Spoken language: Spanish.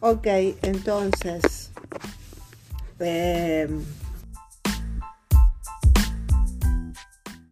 Ok, entonces. em,